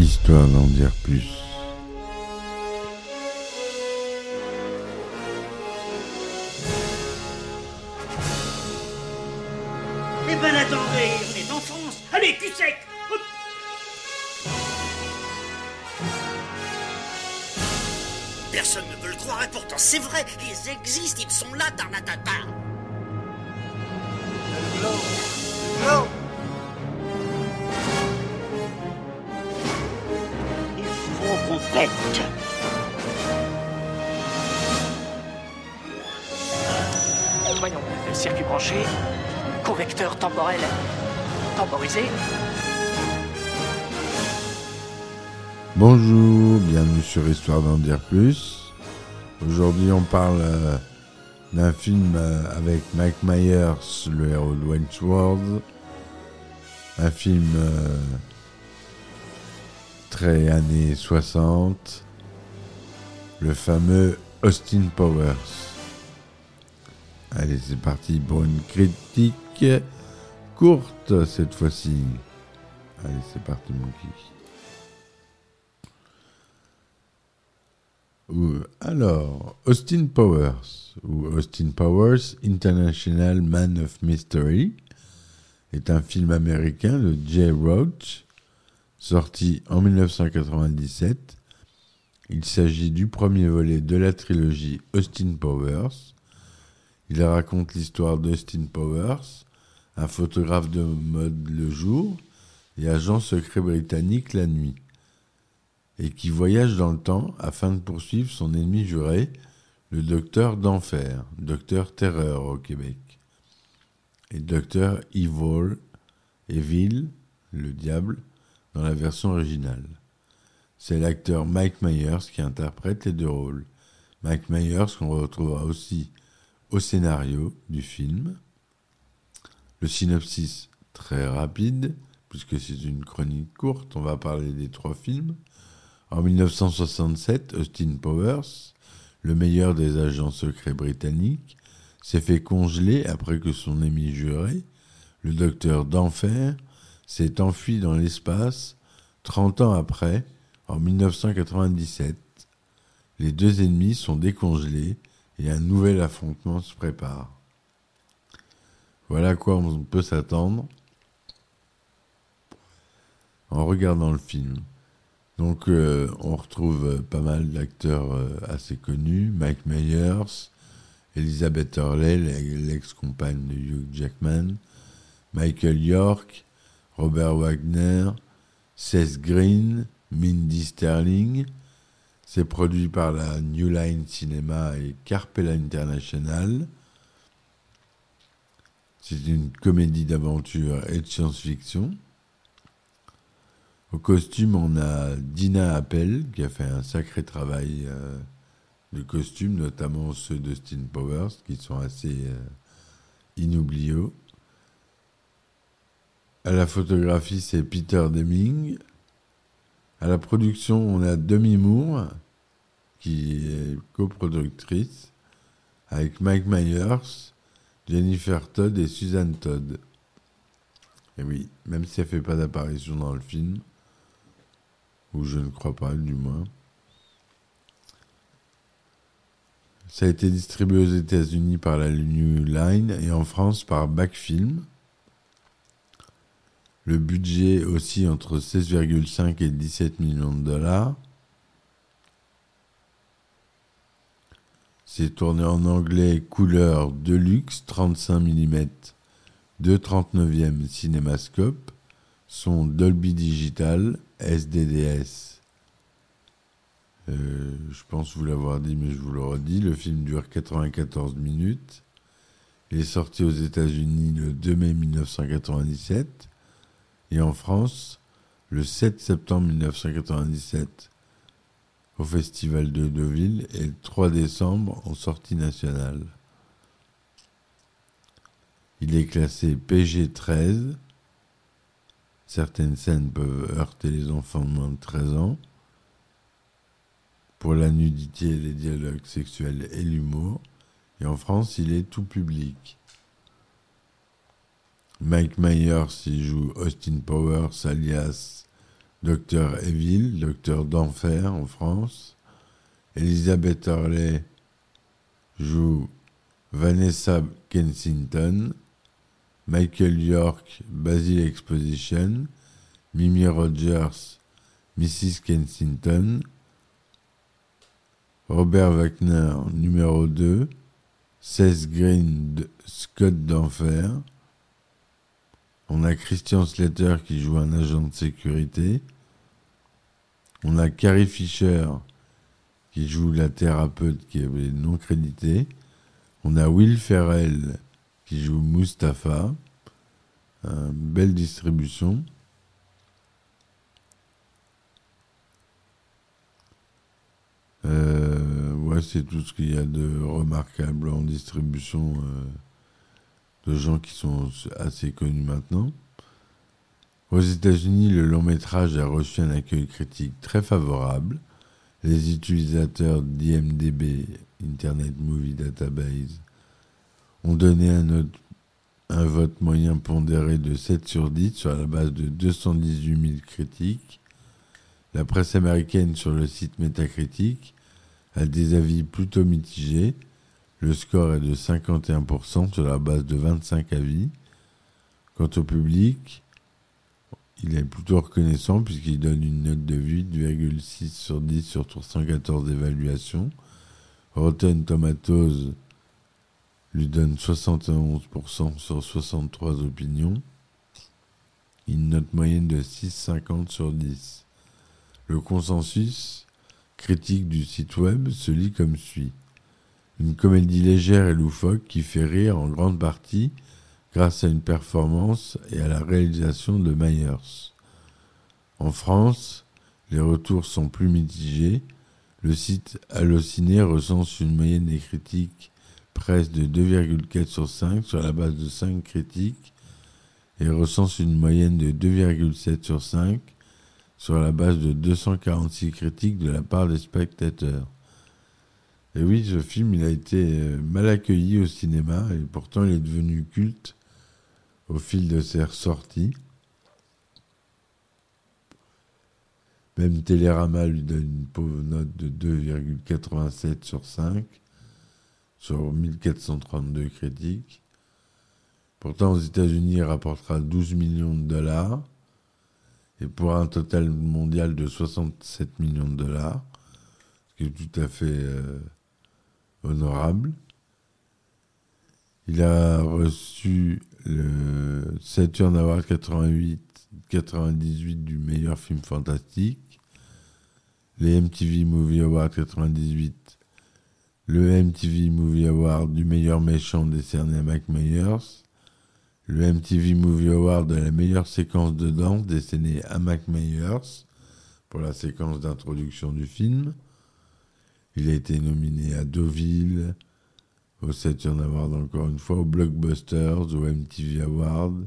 Histoire d'en dire plus. Eh ben attendez, on est en France. Allez, cul sec. Personne ne veut le croire et pourtant c'est vrai, ils existent, ils sont là, Tarnatata. Pète. Voyons, circuit branché, convecteur temporel temporisé. Bonjour, bienvenue sur Histoire d'en dire plus. Aujourd'hui, on parle euh, d'un film euh, avec Mike Myers, le héros de Wayne's World. Un film euh, très années 60. Le fameux Austin Powers. Allez, c'est parti pour une critique courte cette fois-ci. Allez, c'est parti, mon Alors, Austin Powers, ou Austin Powers, International Man of Mystery, est un film américain de Jay Roach, sorti en 1997. Il s'agit du premier volet de la trilogie Austin Powers. Il raconte l'histoire d'Austin Powers, un photographe de mode le jour et agent secret britannique la nuit et qui voyage dans le temps afin de poursuivre son ennemi juré, le docteur d'enfer, docteur terreur au Québec, et docteur Evil, Evil, le diable, dans la version originale. C'est l'acteur Mike Myers qui interprète les deux rôles. Mike Myers qu'on retrouvera aussi au scénario du film. Le synopsis très rapide, puisque c'est une chronique courte, on va parler des trois films. En 1967, Austin Powers, le meilleur des agents secrets britanniques, s'est fait congeler après que son ennemi juré, le docteur d'enfer, s'est enfui dans l'espace 30 ans après, en 1997. Les deux ennemis sont décongelés et un nouvel affrontement se prépare. Voilà à quoi on peut s'attendre en regardant le film. Donc euh, on retrouve euh, pas mal d'acteurs euh, assez connus, Mike Myers, Elizabeth Hurley, l'ex-compagne de Hugh Jackman, Michael York, Robert Wagner, Seth Green, Mindy Sterling. C'est produit par la New Line Cinema et Carpella International. C'est une comédie d'aventure et de science-fiction. Au costume, on a Dina Appel qui a fait un sacré travail euh, de costume, notamment ceux de Austin Powers qui sont assez euh, inoubliables. À la photographie, c'est Peter Deming. À la production, on a Demi Moore qui est coproductrice avec Mike Myers, Jennifer Todd et Suzanne Todd. Et oui, même si elle fait pas d'apparition dans le film, ou je ne crois pas du moins. Ça a été distribué aux États-Unis par la New Line et en France par Backfilm. Le budget aussi entre 16,5 et 17 millions de dollars. C'est tourné en anglais couleur Deluxe 35 mm de 39e cinémascope, son Dolby Digital SDDS. Euh, je pense vous l'avoir dit, mais je vous le redis. Le film dure 94 minutes. Il est sorti aux États-Unis le 2 mai 1997 et en France le 7 septembre 1997 au Festival de Deauville et le 3 décembre en sortie nationale. Il est classé PG-13. Certaines scènes peuvent heurter les enfants de moins de 13 ans. Pour la nudité, les dialogues sexuels et l'humour. Et en France, il est tout public. Mike Myers y joue Austin Powers alias Docteur Evil, Docteur d'Enfer en France. Elizabeth Hurley joue Vanessa Kensington. Michael York, Basil Exposition. Mimi Rogers, Mrs. Kensington. Robert Wagner, numéro 2. Seth Green, Scott d'Enfer. On a Christian Slater qui joue un agent de sécurité. On a Carrie Fisher qui joue la thérapeute qui est non créditée. On a Will Ferrell qui joue Mustapha. belle distribution. Euh, c'est tout ce qu'il y a de remarquable en distribution euh, de gens qui sont assez connus maintenant. Aux États-Unis, le long métrage a reçu un accueil critique très favorable. Les utilisateurs d'IMDB, Internet Movie Database, ont donné un, vote moyen pondéré de 7 sur 10 sur la base de 218 000 critiques la presse américaine sur le site Metacritic a des avis plutôt mitigés. Le score est de 51% sur la base de 25 avis. Quant au public, il est plutôt reconnaissant puisqu'il donne une note de 8,6 sur 10 sur 314 évaluations. Rotten Tomatoes lui donne 71% sur 63 opinions. Une note moyenne de 6,50 sur 10. Le consensus critique du site web se lit comme suit. Une comédie légère et loufoque qui fait rire en grande partie grâce à une performance et à la réalisation de Myers. En France, les retours sont plus mitigés. Le site Allociné recense une moyenne des critiques presse de 2,4 sur 5 sur la base de 5 critiques et recense une moyenne de 2,7 sur 5 sur la base de 246 critiques de la part des spectateurs. Et oui, ce film, il a été euh, mal accueilli au cinéma et pourtant il est devenu culte au fil de ses ressorties. Même Télérama lui donne une pauvre note de 2,87 sur 5 sur 1432 critiques. Pourtant, aux États-Unis, il rapportera 12 millions de dollars et pour un total mondial de 67 millions de dollars, ce qui est tout à fait euh, honorable. Il a reçu le Saturn Award 88, 98 du meilleur film fantastique, les MTV Movie Awards 98, le MTV Movie Award du meilleur méchant décerné à Mike Myers, le MTV Movie Award de la meilleure séquence de danse décernée à Mac Myers pour la séquence d'introduction du film. Il a été nominé à Deauville, au Saturn Award encore une fois, aux Blockbusters, au MTV Award.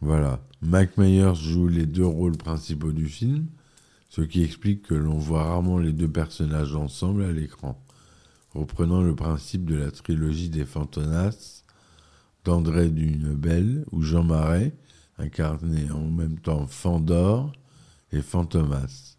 Voilà. Mac Myers joue les deux rôles principaux du film, ce qui explique que l'on voit rarement les deux personnages ensemble à l'écran reprenant le principe de la trilogie des Fantonas d'André Dunebel, où Jean Marais incarnait en même temps Fandor et Fantomas.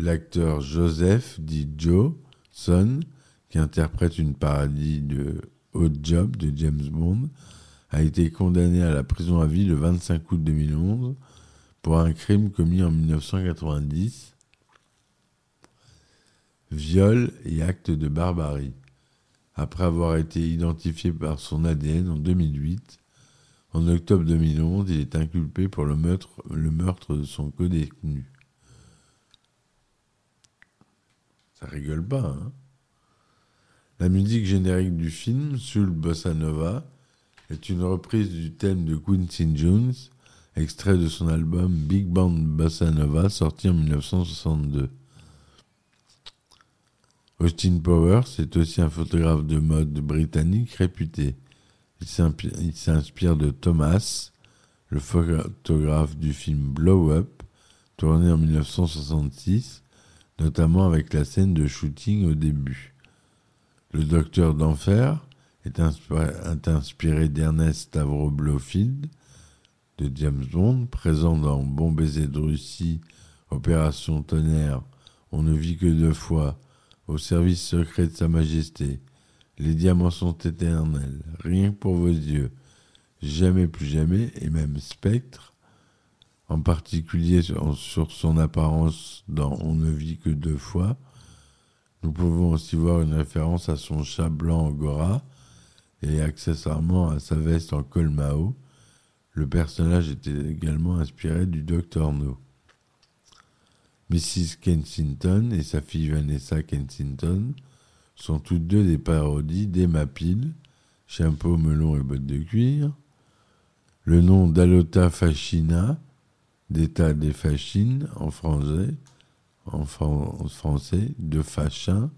L'acteur Joseph, dit Joe, qui interprète une parodie de Hot Job de James Bond, a été condamné à la prison à vie le 25 août 2011 pour un crime commis en 1990 viol et acte de barbarie. Après avoir été identifié par son ADN en 2008, en octobre 2011, il est inculpé pour le meurtre, le meurtre de son codétenu. Ça rigole pas, hein La musique générique du film, Soul Bossa Nova, est une reprise du thème de Quincy Jones, extrait de son album Big Band Bossa Nova, sorti en 1962. Austin Powers est aussi un photographe de mode britannique réputé. Il s'inspire de Thomas, le photographe du film Blow Up, tourné en 1966, notamment avec la scène de shooting au début. Le Docteur d'Enfer est inspiré, d'Ernest Stavro Blofield, de James Bond, présent dans Bon baiser de Russie, Opération Tonnerre, On ne vit que deux fois, Au service secret de Sa Majesté, Les diamants sont éternels, Rien que pour vos yeux, Jamais plus jamais, et même Spectre, en particulier sur, son apparence dans On ne vit que deux fois. Nous pouvons aussi voir une référence à son chat blanc Angora et accessoirement à sa veste en col Mao. Le personnage était également inspiré du Docteur No. Mrs. Kensington et sa fille Vanessa Kensington sont toutes deux des parodies d'Emma Peel, chapeau, melon et bottes de cuir. Le nom d'Alota Fascina, d'état des fascines en français, de Fachin,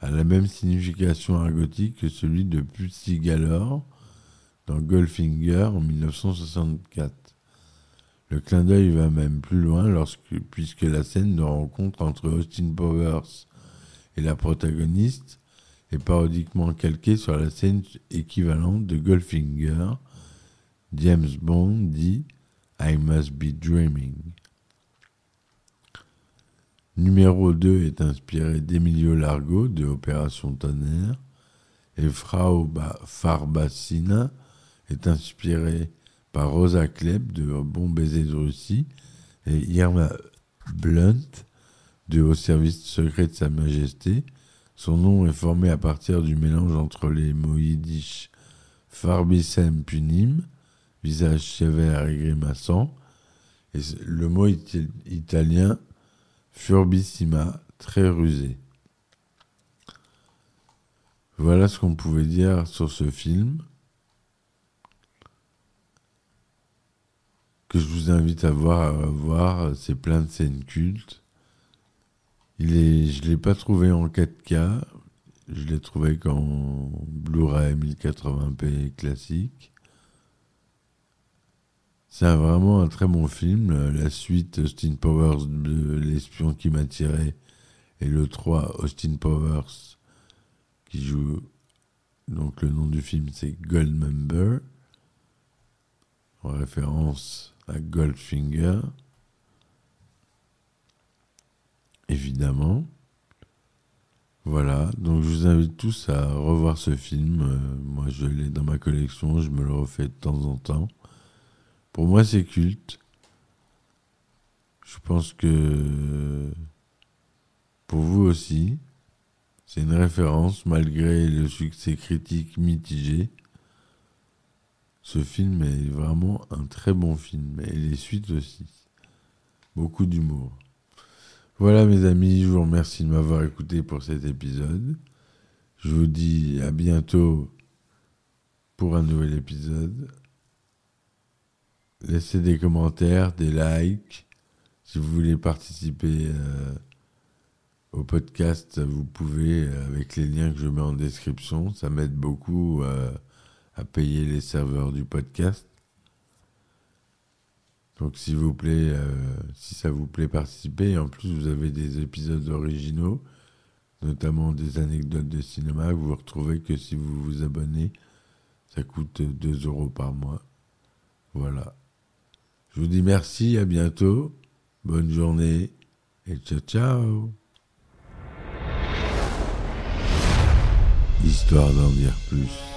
a la même signification argotique que celui de Pussy Galore dans Goldfinger en 1964. Le clin d'œil va même plus loin puisque la scène de rencontre entre Austin Powers et la protagoniste est parodiquement calquée sur la scène équivalente de Goldfinger. James Bond dit I must be dreaming. Numéro 2 est inspiré d'Emilio Largo de Opération Tonnerre et Frau Farbacina est inspiré par Rosa Klebb de Bon baiser de Russie et Irma Blunt de Au service secret de Sa Majesté. Son nom est formé à partir du mélange entre les mots yiddish Farbissem Punim, visage sévère et grimaçant, le mot italien Furbissima, très rusé. Voilà ce qu'on pouvait dire sur ce film. Que je vous invite à voir, à voir. C'est plein de scènes cultes. Je ne l'ai pas trouvé en 4K. Je l'ai trouvé qu'en Blu-ray 1080p classique. C'est vraiment un très bon film. La suite, Austin Powers de L'espion qui m'a tiré, et le 3, Austin Powers, qui joue. Donc le nom du film, c'est Goldmember, en référence à Goldfinger. Évidemment. Voilà, donc je vous invite tous à revoir ce film. Euh, moi, je l'ai dans ma collection, je me le refais de temps en temps. Pour moi, c'est culte. Je pense que pour vous aussi, c'est une référence malgré le succès critique mitigé. Ce film est vraiment un très bon film et les suites aussi. Beaucoup d'humour. Voilà mes amis, je vous remercie de m'avoir écouté pour cet épisode. Je vous dis à bientôt pour un nouvel épisode. Laissez des commentaires, des likes. Si vous voulez participer euh, au podcast, vous pouvez euh, avec les liens que je mets en description. Ça m'aide beaucoup euh, à payer les serveurs du podcast. Donc s'il vous plaît, si ça vous plaît, participez. En plus, vous avez des épisodes originaux, notamment des anecdotes de cinéma vous retrouvez que si vous vous abonnez. Ça coûte 2 euros par mois. Voilà. Je vous dis merci, à bientôt, bonne journée et ciao ciao. Histoire d'en dire plus.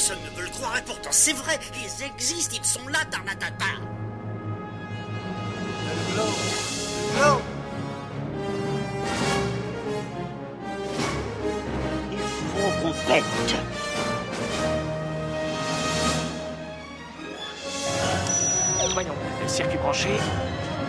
Personne ne veut le croire et pourtant c'est vrai, ils existent, ils sont là, Tarnatata. Il faut qu'on pète. Voyons, circuit branché,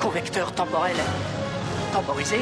convecteur temporel temporisé,